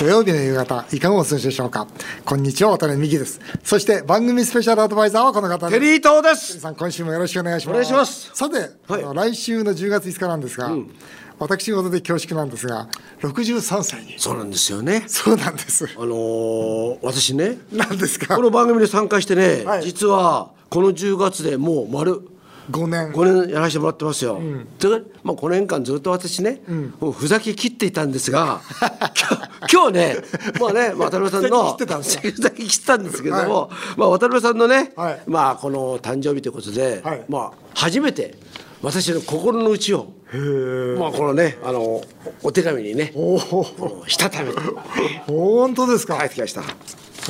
土曜日の夕方、いかがお過ごしでしょうか？こんにちは、渡辺美希です。そして番組スペシャルアドバイザーはこの方です。テリー東です。さん、今週もよろしくお願いします。お願いしますさて、あの来週の10月5日なんですが、私事で恐縮なんですが、63歳に。そうなんですよね。そうなんです。あのー私ね、なんですか？こ。の番組に参加してね、はい実はこの10月でもう丸5年。5年やらせてもらってますよ。でまあ5年間ずっと私ね、もうふざけ切っていたんですが、今日ね、まあね、渡辺さんのふざけ切ってたんですけども、まあ渡辺さんのね、はいまあこの誕生日ということで、はいまあ初めて私の心の内を、まあこのね、あのお手紙にね、したためて本当ですか？帰ってきました。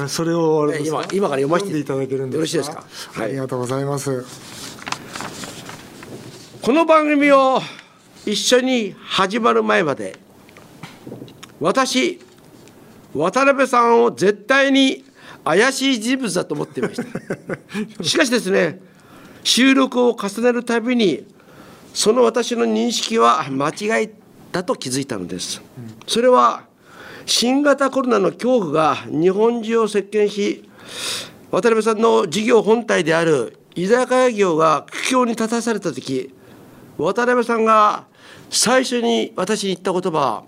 それを今今から読ませていただけるんですか？よろしいですか？はいありがとうございます。この番組を一緒に始まる前まで私渡辺さんを絶対に怪しい人物だと思っていました。しかしですね収録を重ねるたびにその私の認識は間違いだと気づいたのです。それは新型コロナの恐怖が日本中を席巻し渡辺さんの事業本体である居酒屋業が苦境に立たされた時渡辺さんが最初に私に言った言葉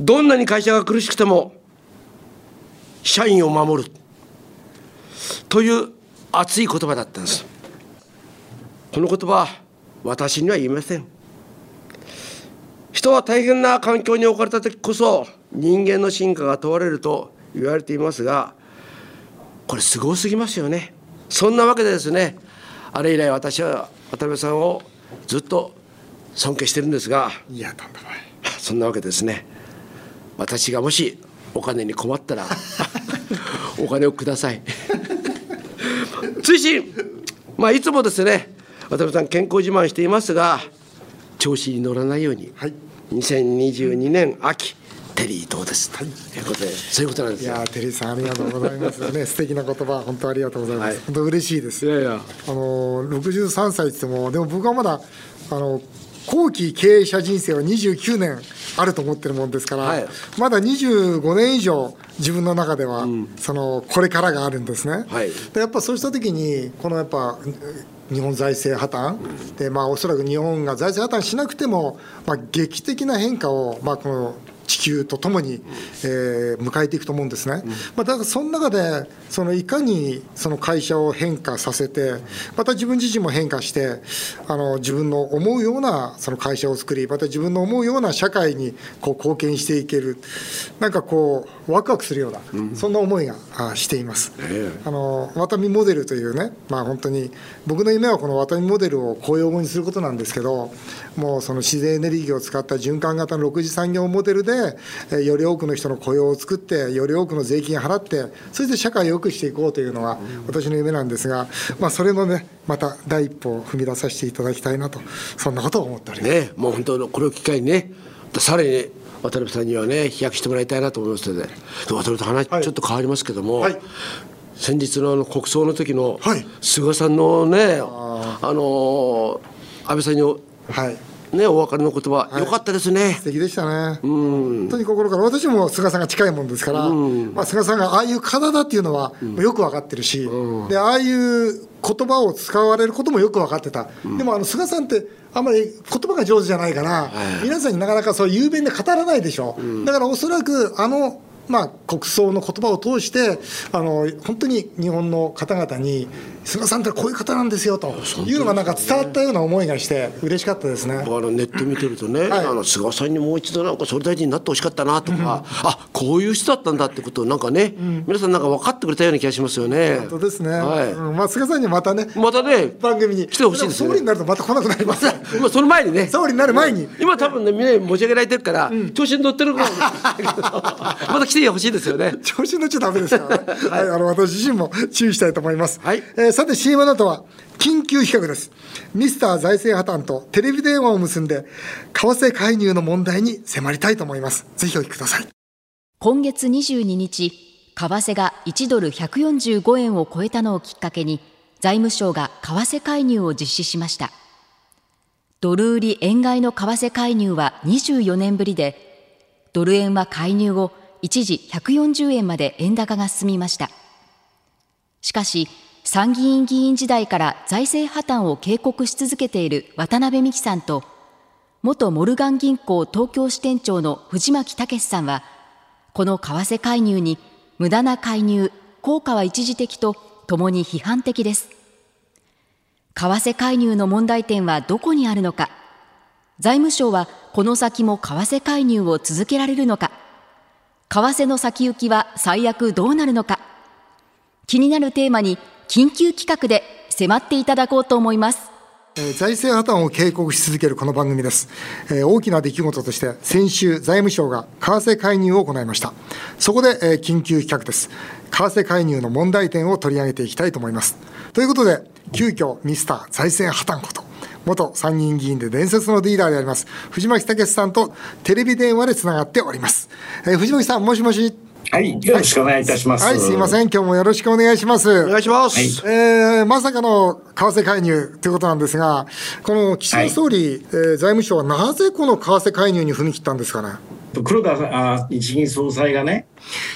どんなに会社が苦しくても社員を守るという熱い言葉だったんです。この言葉私には言いません。人は大変な環境に置かれた時こそ人間の進化が問われると言われていますがこれすごすぎますよね。そんなわけでですねあれ以来私は渡辺さんをずっと尊敬してるんですがいや、とんでもない。そんなわけでですね。私がもしお金に困ったら お金をください。追伸。まあいつもですね渡辺さん健康自慢していますが調子に乗らないように、はい。2022年秋テリーどうです、ということでそういうことなんですよ。いやー、テリーさん、ありがとうございます。ね、素敵な言葉、本当ありがとうございます。はい。本当嬉しいです。いやいや。あの63歳って言っても、でも僕はまだあの後期経営者人生は29年あると思ってるもんですから、はい。まだ25年以上、自分の中では、そのこれからがあるんですね。はい。でやっぱそうした時に、このやっぱ日本財政破綻、でまあおそらく日本が財政破綻しなくても、まあ、劇的な変化を、まあ、この地球とともに、えー迎えていくと思うんですね、まあ、だからその中でそのいかにその会社を変化させてまた自分自身も変化してあの自分の思うようなその会社を作りまた自分の思うような社会にこう貢献していける。なんかこうワクワクするような、そんな思いがあしています。あのワタミモデルというね、まあ、本当に僕の夢はこのワタミモデルを公用語にすることなんですけどもうその自然エネルギーを使った循環型の6次産業モデルで、えーより多くの人の雇用を作ってより多くの税金を払ってそして社会を良くしていこうというのが私の夢なんですが、まあ、それのねまた第一歩を踏み出させていただきたいなとそんなことを思っております。ねもう本当これを機会にねさらにね渡辺さんにはね飛躍してもらいたいなと思いますのでで渡辺さん話はい。ちょっと変わりますけども、はい。先日のあの国葬の時のはい。菅さんのね、あの安倍さんにおはいねお別れの言葉、い。よかったですね。素敵でしたね。本当に心から、私も菅さんが近いもんですから、まあ、菅さんがああいう方だっていうのはよく分かってるし、でああいう言葉を使われることもよく分かってた、でもあの菅さんって、あんまり言葉が上手じゃないから、皆さんになかなかそう雄弁で語らないでしょ、だからおそらくあのまあ、国葬の言葉を通してあの本当に日本の方々に菅さんってこういう方なんですよというのがなんか伝わったような思いがして嬉しかったですね。僕あのネット見てるとね、はい。あの菅さんにもう一度なんか総理大臣になってほしかったなとか、あこういう人だったんだってことをなんかね、皆さんなんか分かってくれたような気がしますよね。本当ですね、はい。うん。まあ、菅さんにまたねまたね番組に来てほしいですよね。も総理になるとまた来なくなります。まあその前にね。総理になる前に。今多分ねみんなに持ち上げられてるから、調子に乗ってるかも。しれないけどまた来てほしいですよね。調子に乗っちゃダメですからね、はい、あの私自身も注意したいと思います、はい。えーさて CM の後は緊急企画です。ミスター財政破綻とテレビ電話を結んで為替介入の問題に迫りたいと思います。ぜひお聞きください。今月22日、為替が1ドル145円を超えたのをきっかけに、財務省が為替介入を実施しました。ドル売り円買いの為替介入は24年ぶりで、ドル円は介入後、一時140円まで円高が進みました。しかし、参議院議員時代から財政破綻を警告し続けている渡辺美樹さんと、元モルガン銀行東京支店長の藤巻武さんは、この為替介入に無駄な介入、効果は一時的と共に批判的です。為替介入の問題点はどこにあるのか。財務省はこの先も為替介入を続けられるのか。為替の先行きは最悪どうなるのか。気になるテーマに緊急企画で迫っていただこうと思います。え財政破綻を警告し続けるこの番組です、えー、大きな出来事として先週財務省が為替介入を行いましたそこで、えー、緊急企画です為替介入の問題点を取り上げていきたいと思いますということで急遽ミスター財政破綻こと元参議院議員で伝説のリーダーであります藤巻武さんとテレビ電話でつながっております、えー、藤巻さんもしもし？はい、よろしくお願いいたします。はい、すいません、今日もよろしくお願いします。お願いします。はい、えー、まさかの為替介入ということなんですが、この岸田総理、はい、えー、財務省はなぜこの為替介入に踏み切ったんですかね？黒田あ日銀総裁がね、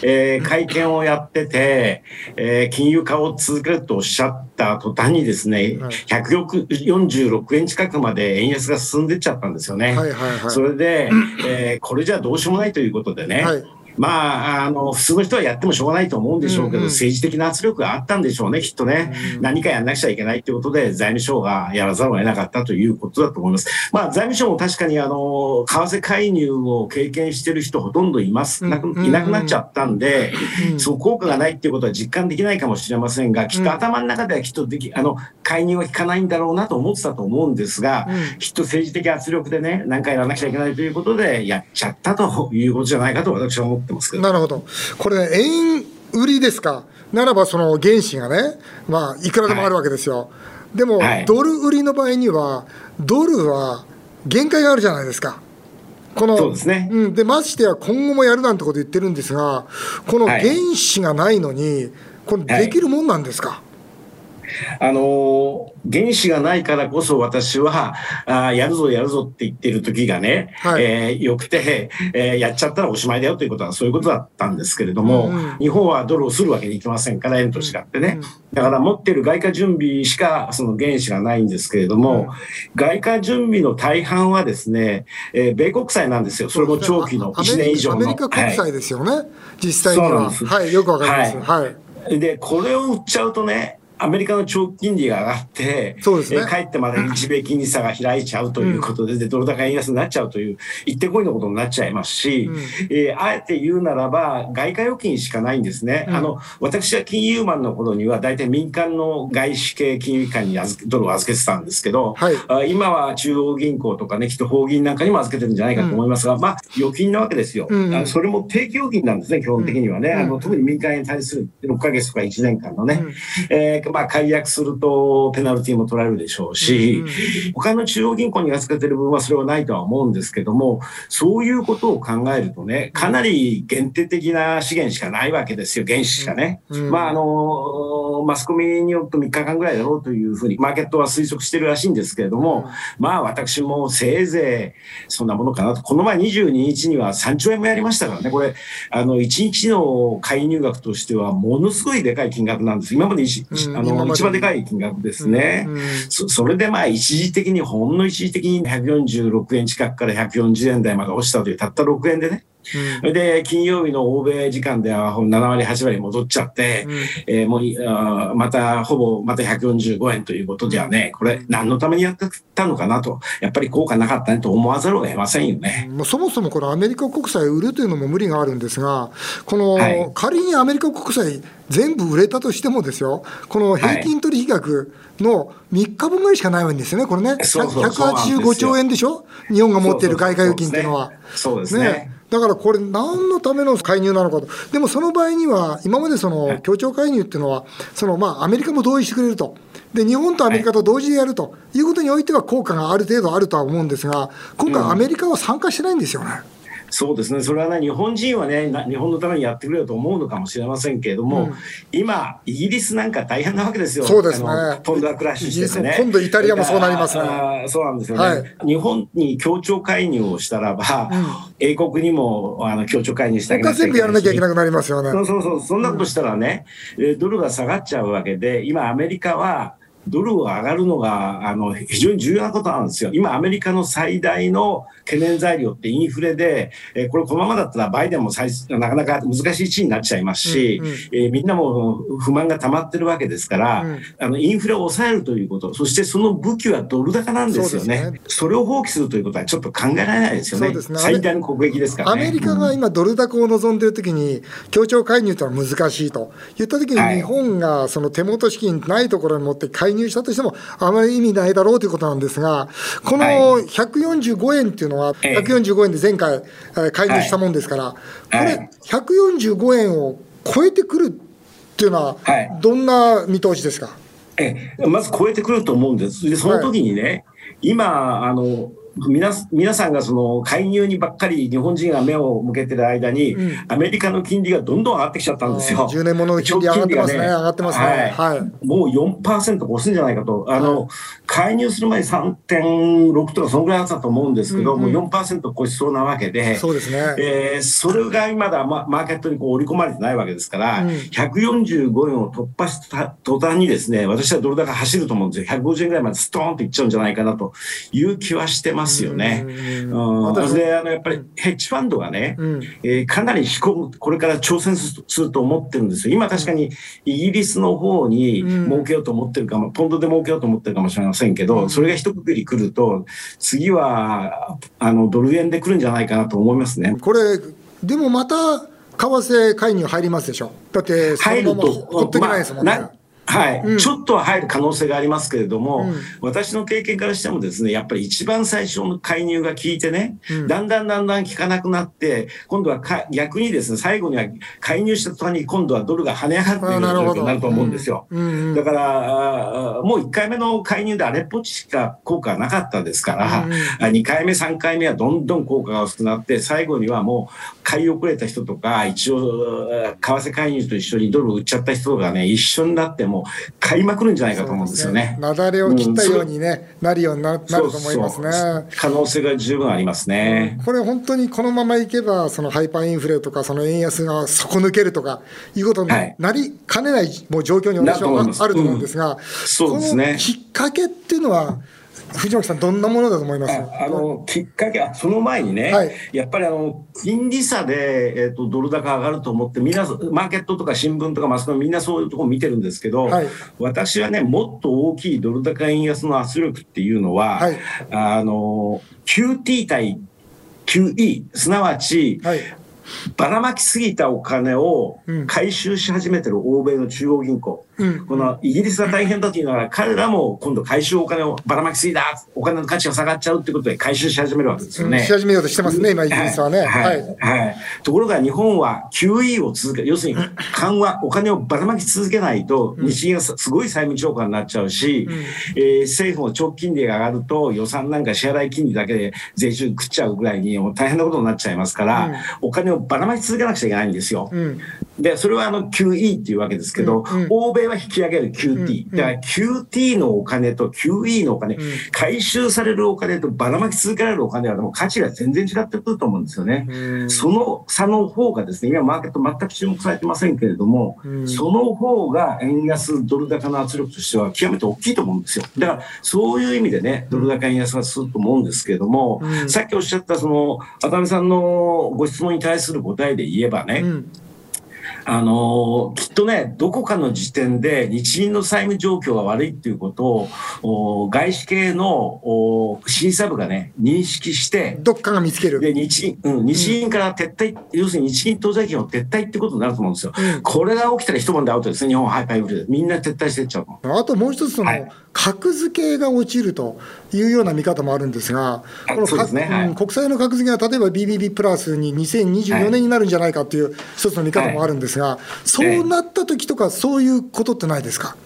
えー、会見をやってて、えー、金融化を続けるとおっしゃった途端にですね、はい、146円近くまで円安が進んでっちゃったんですよね。はいはいはい、それで、えー、これじゃどうしようもないということでね、はいまあ、あの、普通の人はやってもしょうがないと思うんでしょうけど、うんうん、政治的な圧力があったんでしょうね、きっとね。うん、何かやんなくちゃいけないということで、財務省がやらざるを得なかったということだと思います。まあ、財務省も確かに、あの、為替介入を経験してる人ほとんどいます、なくいなくなっちゃったんで、うん、その効果がないっていうことは実感できないかもしれませんが、きっと頭の中ではきっとでき、あの、介入は効かないんだろうなと思ってたと思うんですが、うん、きっと政治的圧力でね、何かやらなくちゃいけないということで、やっちゃったということじゃないかと私は思ってますけど。なるほど。これ、円売りですか、ならばその原資がね、まあ、いくらでもあるわけですよ。はい、でも、はい、ドル売りの場合には、ドルは限界があるじゃないですか。このそうですね、うん、でましてや今後もやるなんてこと言ってるんですが、この原資がないのに、これ、できるもんなんですか？はいあの原子がないからこそ私は、あやるぞやるぞって言ってる時がね、はい、えー、よくて、えー、やっちゃったらおしまいだよということはそういうことだったんですけれども、うん日本はドルをするわけにいきませんから、円と違ってね。だから持ってる外貨準備しかその原資がないんですけれども、うん、外貨準備の大半はですね、えー、米国債なんですよ。それも長期の1年以上の。アメリカ国債ですよね、はい、実際には。はい、よくわかります。はい、はい、で、これを売っちゃうとね、アメリカの長期金利が上がって、そうですね。えー、帰ってまで日米金利差が開いちゃうということで、うん、でドル高円安になっちゃうという、行ってこいのことになっちゃいますし、うん、えー、あえて言うならば、外貨預金しかないんですね。うん、あの、私は金融マンの頃には、大体民間の外資系金融機関に預けドルを預けてたんですけど、はい、あ今は中央銀行とかね、きっと法銀なんかにも預けてるんじゃないかと思いますが、まあ、預金なわけですよ。うん、それも定期預金なんですね、基本的にはね。あの特に民間に対する6ヶ月とか1年間のね、えー、まあ、解約するるとペナルティも取られるでしょうし、他の中央銀行に預けてる分はそれはないとは思うんですけども、そういうことを考えるとね、かなり限定的な資源しかないわけですよ、原資しかね。まあ、あの、マスコミによって3日間ぐらいだろうというふうに、マーケットは推測してるらしいんですけれども、まあ私もせいぜいそんなものかなと。この前22日には3兆円もやりましたからね、これ、あの、1日の介入額としてはものすごいでかい金額なんです。今まであの、一番でかいい金額ですね。うんうん、そそれでまあ一時的に、ほんの一時的に146円近くから140円台まで落ちたという、たった6円でね。それで、金曜日の欧米時間では7割、8割戻っちゃって、うん、えー、もうあまた、ほぼまた145円ということではね、これ、何のためにやってたのかなと、やっぱり効果なかったねと思わざるを得ませんよね。もうそもそもこのアメリカ国債売るというのも無理があるんですが、この、はい、仮にアメリカ国債全部売れたとしてもですよ、この平均取引額の3日分ぐらいしかないわけですよね、これね。185兆円でしょ？日本が持っている外貨預金っていうのは。そうですね。ねだからこれ、何のための介入なのかと、でもその場合には、今までその協調介入っていうのは、そのまあアメリカも同意してくれると、で日本とアメリカと同時でやると。いうことにおいては、効果がある程度あるとは思うんですが、今回、アメリカは参加してないんですよね。そうですね、それはね、日本人はね、日本のためにやってくれよと思うのかもしれませんけれども、うん、今、イギリスなんか大変なわけですよ、そうですね、ポンドがクラッシュしてね。今度、イタリアもそうなりますね。そうなんですよね、はい、日本に協調介入をしたらば、うん、英国にもあの協調介入してあげなきゃ全部やらなきゃいけなくなりますよね。そうそうそう、そんなことしたらね、うん、ドルが下がっちゃうわけで、今、アメリカは、ドルが上がるのがあの非常に重要なことなんですよ。今、アメリカの最大の懸念材料ってインフレで、えー、これこのままだったらバイデンも最なかなか難しい地位になっちゃいますし、うんうん、えー、みんなも不満が溜まってるわけですから、うん、あのインフレを抑えるということ、そしてその武器はドル高なんですよね。そ、ね、れを放棄するということはちょっと考えられないですよね。ね。最大の国益ですから、ね、アメリカが今ドル高を望んでいるときに、協調介入というのは難しいと言ったときに、日本がその手元資金ないところに持って介入したとしても、あまり意味ないだろうということなんですが、この145円っていうのは、145円で前回介入したもんですから、これ、145円を超えてくるっていうのは、どんな見通しですか、えまず超えてくると思うんです。で、その時にね、今、あの、皆皆さんがその介入にばっかり日本人が目を向けてる間に、うん、アメリカの金利がどんどん上がってきちゃったんですよ。10年もの金利上がってますね。ね上がってますね。はい。はい、もう4%越すんじゃないかと。あの、はい、介入する前に3.6とかそのぐらいあったと思うんですけど、うんうん、もう4%越しそうなわけで、そうですね。えー、それがまだママーケットにこう織り込まれてないわけですから、うん、145円を突破した途端にですね、私はドル高走ると思うんですよ。150円ぐらいまでストーンといっちゃうんじゃないかなという気はしてますよね。うん、であのやっぱりヘッジファンドがね、うん、えー、かなり飛行これから挑戦すると思ってるんですよ。今確かにイギリスの方に儲けようと思ってるかも、ポンドで儲けようと思ってるかもしれませんけど、それが一括り来ると、次はあのドル円で来るんじゃないかなと思いますね。これでもまた為替介入入りますでしょ。だって、そのままほっとけないですもんね。まあはい、うん、ちょっとは入る可能性がありますけれども、うん、私の経験からしてもですね、やっぱり一番最初の介入が効いてね、うん、だんだんだんだん効かなくなって、今度は逆にですね、最後には介入した途端に今度はドルが跳ね上がっている状況になると思うんですよ。だから、もう1回目の介入であれっぽっちしか効果がなかったですから、うん、2回目、3回目はどんどん効果が薄くなって、最後にはもう買い遅れた人とか、一応、為替介入と一緒にドル売っちゃった人がね、一緒になっても、買いまくるんじゃないかと思うんですよね。雪崩、を切ったようにね、うん、なるようになると思いますね。可能性が十分ありますね、うん、これ本当にこのままいけば、そのハイパーインフレとか、その円安が底抜けるとかいうことになりかねないもう状況に私はあると思うんですが、うん、そうですね。きっかけっていうのは、藤巻さん、どんなものだと思います？あのきっかけは、その前にね、はい、やっぱりあの金利差で、えーと、ドル高上がると思って、みんな、マーケットとか新聞とかマスコミ、みんなそういうところ見てるんですけど、はい、私はね、もっと大きいドル高円安の圧力っていうのは、はい、あの QT 対 QE、すなわち、ばらまきすぎたお金を回収し始めてる欧米の中央銀行、うん、このイギリスが大変だというのは、彼らも今度回収お金をばらまきすぎだ、お金の価値が下がっちゃうってことで回収し始めるわけですよね。うん、し始めようとしてますね、今、イギリスはね。はい。はい。ところが日本は QE を続け、要するに緩和、お金をばらまき続けないと、日銀がすごい債務超過になっちゃうし、うん、えー、政府も長期金利が上がると予算なんか支払い金利だけで税収食っちゃうぐらいに大変なことになっちゃいますから、お金をばらまき続けなくちゃいけないんですよ。で、それはあの QE っていうわけですけど、欧米は引き上げる QT、だから QT のお金と QE のお金、回収されるお金とばらまき続けられるお金はもう価値が全然違ってくると思うんですよね。その差の方がですね、今マーケット全く注目されてませんけれども、その方が円安ドル高の圧力としては極めて大きいと思うんですよ。だからそういう意味でね、ドル高円安がすると思うんですけれども、さっきおっしゃったその、渡辺さんのご質問に対する答えで言えばね、あのきっとね、どこかの時点で日銀の債務状況が悪いっていうことを、外資系の審査部がね、認識して、どっかが見つける。で、日銀、うん、日銀から撤退、うん、要するに日銀当座金を撤退ってことになると思うんですよ。うん、これが起きたら一晩でアウトですね、日本ハイパーインフレで。みんな撤退してっちゃうあともう一つその、はい格付けが落ちるというような見方もあるんですが、この、ね。はい、国債の格付けが例えば BBB プラスに2024年になるんじゃないかという一つの見方もあるんですが、はい、そうなった時とか、そういうことってないですか？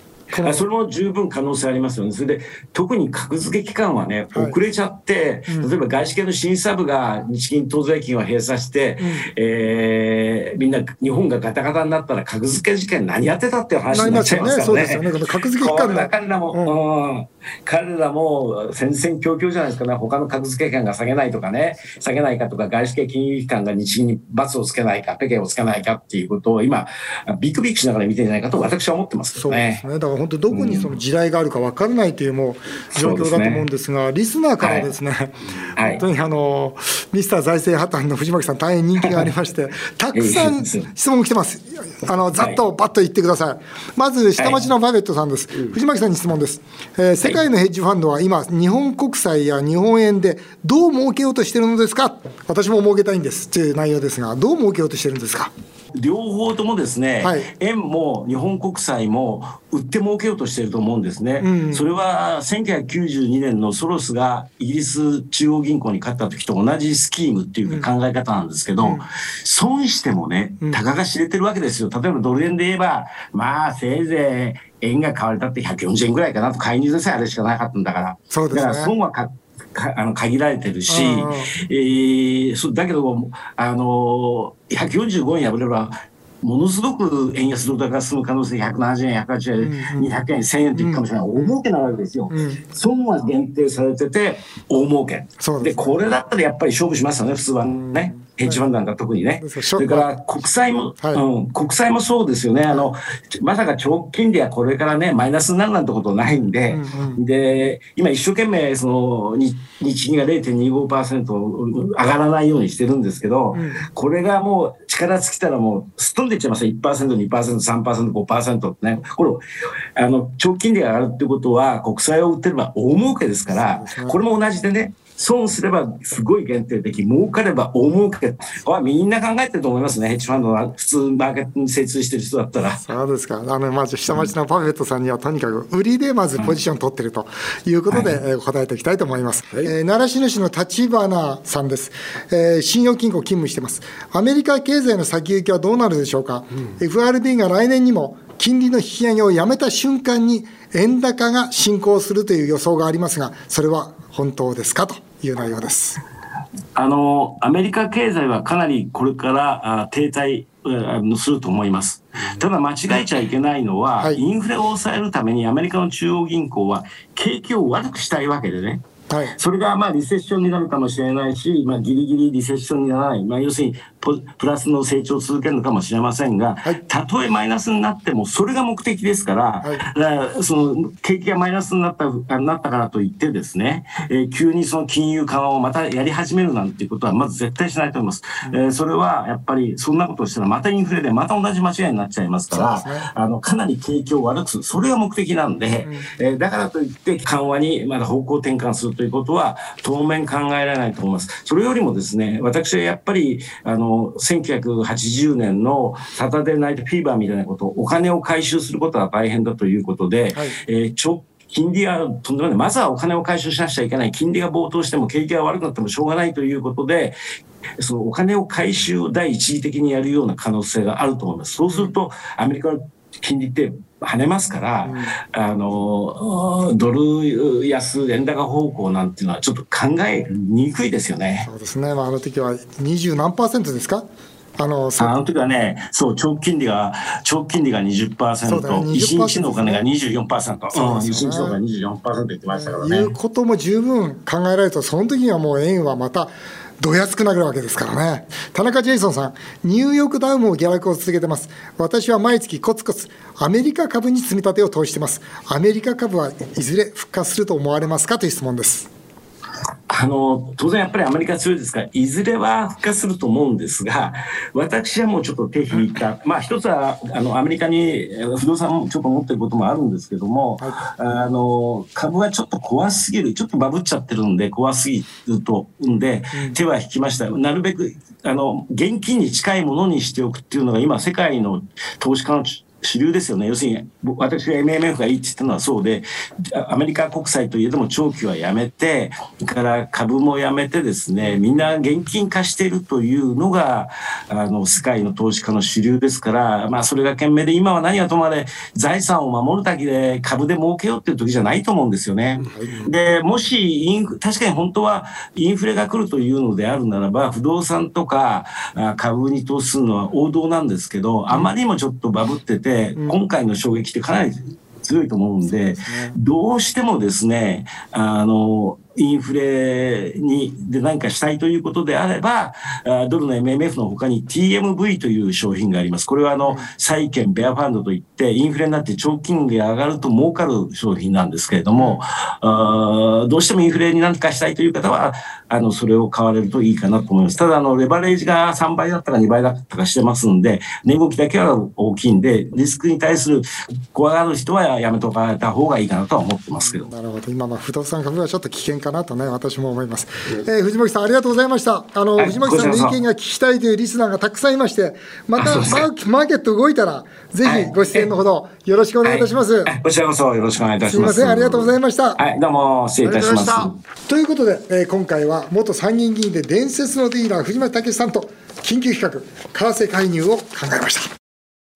それも十分可能性ありますよね。それで、特に格付け期間はね、遅れちゃって、はいうん、例えば外資系の審査部が日銀当座金を閉鎖して、うん、えー、みんな日本がガタガタになったら格付け事件何やってたっていう話になっちゃいますからね。ねそうですよね。格付け期間が。彼らも、うん、彼らも戦々恐々じゃないですかね。他の格付け権が下げないとかね、下げないかとか、外資系金融機関が日銀に罰をつけないか、ペケをつけないかっていうことを今、ビクビクしながら見てるんじゃないかと私は思ってますけどね。そうですね。だから本当どこにその地雷があるか分からないというもう状況だと思うんですが、すね、リスナーからですね、はい、本当にあの、ミスター財政破綻の藤巻さん大変人気がありまして、たくさん質問来てます。あの、ざっとバッと言ってください。まず、下町のバベットさんです。藤巻さんに質問です。えー、世界のヘッジファンドは今、日本国債や日本円でどう儲けようとしているのですか？私も儲けたいんです。という内容ですが、どう儲けようとしてるんですか？両方ともですね、はい、円も日本国債も売って儲けようとしていると思うんですね。うん、それは1992年のソロスがイギリス中央銀行に勝った時と同じスキームっていうか考え方なんですけど、うん、損してもね、たかが知れてるわけですよ。例えばドル円で言えば、まあせいぜい円が買われたって140円ぐらいかなと。介入でさえあれしかなかったんだから。そうですね、だから損はあの限られてるし、えー、そだけどあの145円破ればものすごく円安ドル高が進む可能性170円180円、うん、200円1000円っていくかもしれない、大儲けなわけですよ、うん、損は限定されてて大儲け。でこれだったらやっぱり勝負しますよね普通はね。ヘッジファンドなんか特にね。それから国債も、はい、うん、国債もそうですよね。あの、まさか長期金利はこれからね、マイナスになるなんてことないんで、で、今一生懸命、その、日銀が0.25%上がらないようにしてるんですけど、うん、これがもう力尽きたらもうすっ飛んでいっちゃいますよ。1%、2%、3%、5%ってね。これ、あの、長期金利が上がるってことは、国債を売ってれば大儲けですから、これも同じでね、損すればすごい限定的、儲かれば大儲け。はみんな考えてると思いますね。ヘッジファンドは普通マーケットに精通してる人だったら。そうですか。あの、まず下町のパフェットさんにはとにかく売りでまずポジション取ってるということで、うん、答えていきたいと思います。はい、えー、奈良市主の立花さんです。えー、信用金庫勤務してます。アメリカ経済の先行きはどうなるでしょうか。うん、FRB が来年にも金利の引き上げをやめた瞬間に円高が進行するという予想がありますが、それは本当ですか？という内容です。あの、アメリカ経済はかなりこれからあ停滞すると思います。ただ間違えちゃいけないのは、はい、インフレを抑えるためにアメリカの中央銀行は景気を悪くしたいわけでね。はい、それがまあリセッションになるかもしれないし、まあ、ギリギリリセッションにならない、まあ、要するにプラスの成長を続けるのかもしれませんが、はい、たとえマイナスになってもそれが目的ですから、はい、からその景気がマイナスになったなったからといってですね、えー、急にその金融緩和をまたやり始めるなんていうことはまず絶対しないと思います。うん、えー、それはやっぱりそんなことをしたらまたインフレでまた同じ間違いになっちゃいますから、ね、あのかなり景気を悪くする。それが目的なんで、うん、えー、だからといって緩和にまだ方向転換するということは当面考えられないと思います。それよりもですね私はやっぱりあの1900 1980年のサタデーナイトフィーバーみたいなこと、お金を回収することは大変だということで、はい、えー、直金利はとんでもない。まずはお金を回収しなくちゃいけない。金利が暴騰しても景気が悪くなってもしょうがないということで、そのお金を回収を第一義的にやるような可能性があると思います。そうすると、アメリカの金利って跳ねますから、うん、あのドル安円高方向なんていうのはちょっと考えにくいですよね。そうですね。まあ、あの時は二十何パーセントですか？あのあの時はね、そう、長期金利が、長期金利が20%、ね、一日のお金が24%、そうね、一日のお金が24%言ってましたからね。いうことも十分考えられると、その時にはもう円はまた、どやつくなるわけですからね。田中ジェイソンさん、ニューヨークダウンも下落を続けてます。私は毎月コツコツアメリカ株に積み立てを投じてます。アメリカ株はいずれ復活すると思われますか？という質問です。あの、当然やっぱりアメリカ強いですから、いずれは復活すると思うんですが、私はもうちょっと手引いた。まあ一つは、あの、アメリカに不動産もちょっと持ってることもあるんですけども、はい、あの、株はちょっと怖すぎる。ちょっとバブっちゃってるんで、怖すぎると、んで、手は引きました。なるべく、あの、現金に近いものにしておくっていうのが今、世界の投資家の主流ですよね。要するに、私が MMF がいいって言ったのはそうで、アメリカ国債といえども長期はやめて、それから株もやめてですね、みんな現金化しているというのが、あの、世界の投資家の主流ですから、まあ、それが懸命で、今は何はともあれ、財産を守るだけで株で儲けようっていう時じゃないと思うんですよね。で、もしインフ、確かに本当はインフレが来るというのであるならば、不動産とか株に投資するのは王道なんですけど、あまりにもちょっとバブってて、今回の衝撃ってかなり強いと思うんで、どうしてもですね、あの、インフレにで何かしたいということであれば、ドルの MMF の他に TMV という商品があります。これはあの、債券、ベアファンドといって、インフレになって長期金利が上がると儲かる商品なんですけれども、どうしてもインフレに何かしたいという方は、あの、それを買われるといいかなと思います。ただ、あの、レバレージが3倍だったか2倍だったかしてますんで、値動きだけは大きいんで、リスクに対する怖がる人はやめとかれた方がいいかなとは思ってますけど。なるほど。今、まあ、不動産株はちょっと危険かなとね、私も思います。えー、藤巻さん、ありがとうございました。あの、はい、藤巻さんの意見が聞きたいというリスナーがたくさんいまして、またマーケット動いたら、ぜひご出演のほどよろしくお願いいたします。はい、こちらこそよろしくお願いいたします。すみません、ありがとうございました。はい、どうも失礼いたします。ということで、えー、今回は元参議院議員で伝説のディーラー藤巻武さんと緊急企画為替介入を考えました。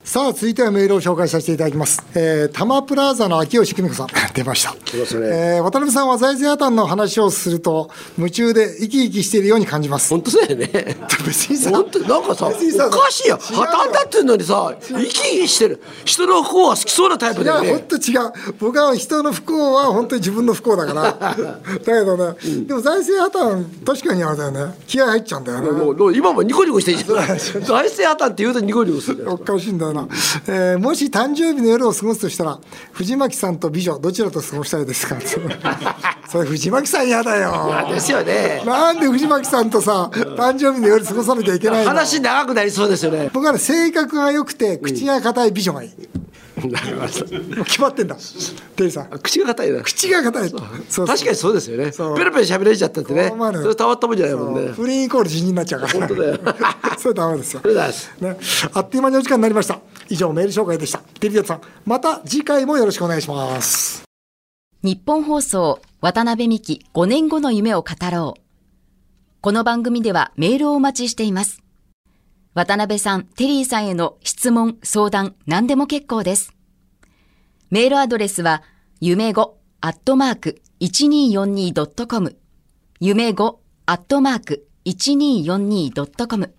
さあ、続いてはメールを紹介させていただきます。えー、タマプラザの秋吉久美子さん、出ました。えー、渡辺さんは財政破綻の話をすると、夢中で生き生きしているように感じます。本当だよね。別にさ、本当なんかさ、おかしいや。破綻だっていうのにさ、生き生きしてる。人の不幸は好きそうなタイプだよね。いや、本当違う。僕は人の不幸は本当に自分の不幸だから。だけどね、うん、でも財政破綻、確かにあれだよね。気合入っちゃうんだよね。もう今もニコニコしてるじゃん。財政破綻って言うとニコニコする。おかしいんだよな。えーー、もし誕生日の夜を過ごすとしたら藤巻さんと美女どちらと過ごしたいですか？それ藤巻さん嫌だよ。ですよね。なんで藤巻さんとさ誕生日の夜過ごさなきゃいけないの？話長くなりそうですよね。僕は、ね、性格が良くて口が硬い美女がいい、なりました。決まってんだ。テイさん。口が硬いな。口が硬い。そう確かにそうですよね。ペラペラ喋れちゃったってね。それたまったもんじゃないもんね。不倫イコール辞任になっちゃうから。本当だよ。それダメですよ。ね。あっという間にお時間になりました。以上メール紹介でした。テリデさん、また次回もよろしくお願いします。日本放送渡辺美希5年後の夢を語ろう。この番組ではメールをお待ちしています。渡辺さん、テリーさんへの質問、相談、何でも結構です。メールアドレスは、夢5アットマーク 1242.com 夢5アットマーク 1242.com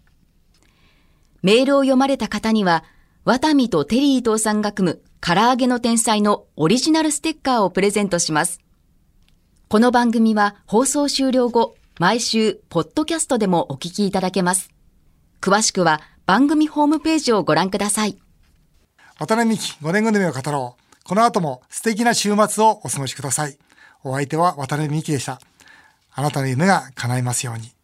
メールを読まれた方には、ワタミとテリー伊藤さんが組む唐揚げの天才のオリジナルステッカーをプレゼントします。この番組は放送終了後、毎週、ポッドキャストでもお聞きいただけます。詳しくは番組ホームページをご覧ください。渡辺美希5年後の夢を語ろう。この後も素敵な週末をお過ごしください。お相手は渡辺美希でした。あなたの夢が叶いますように。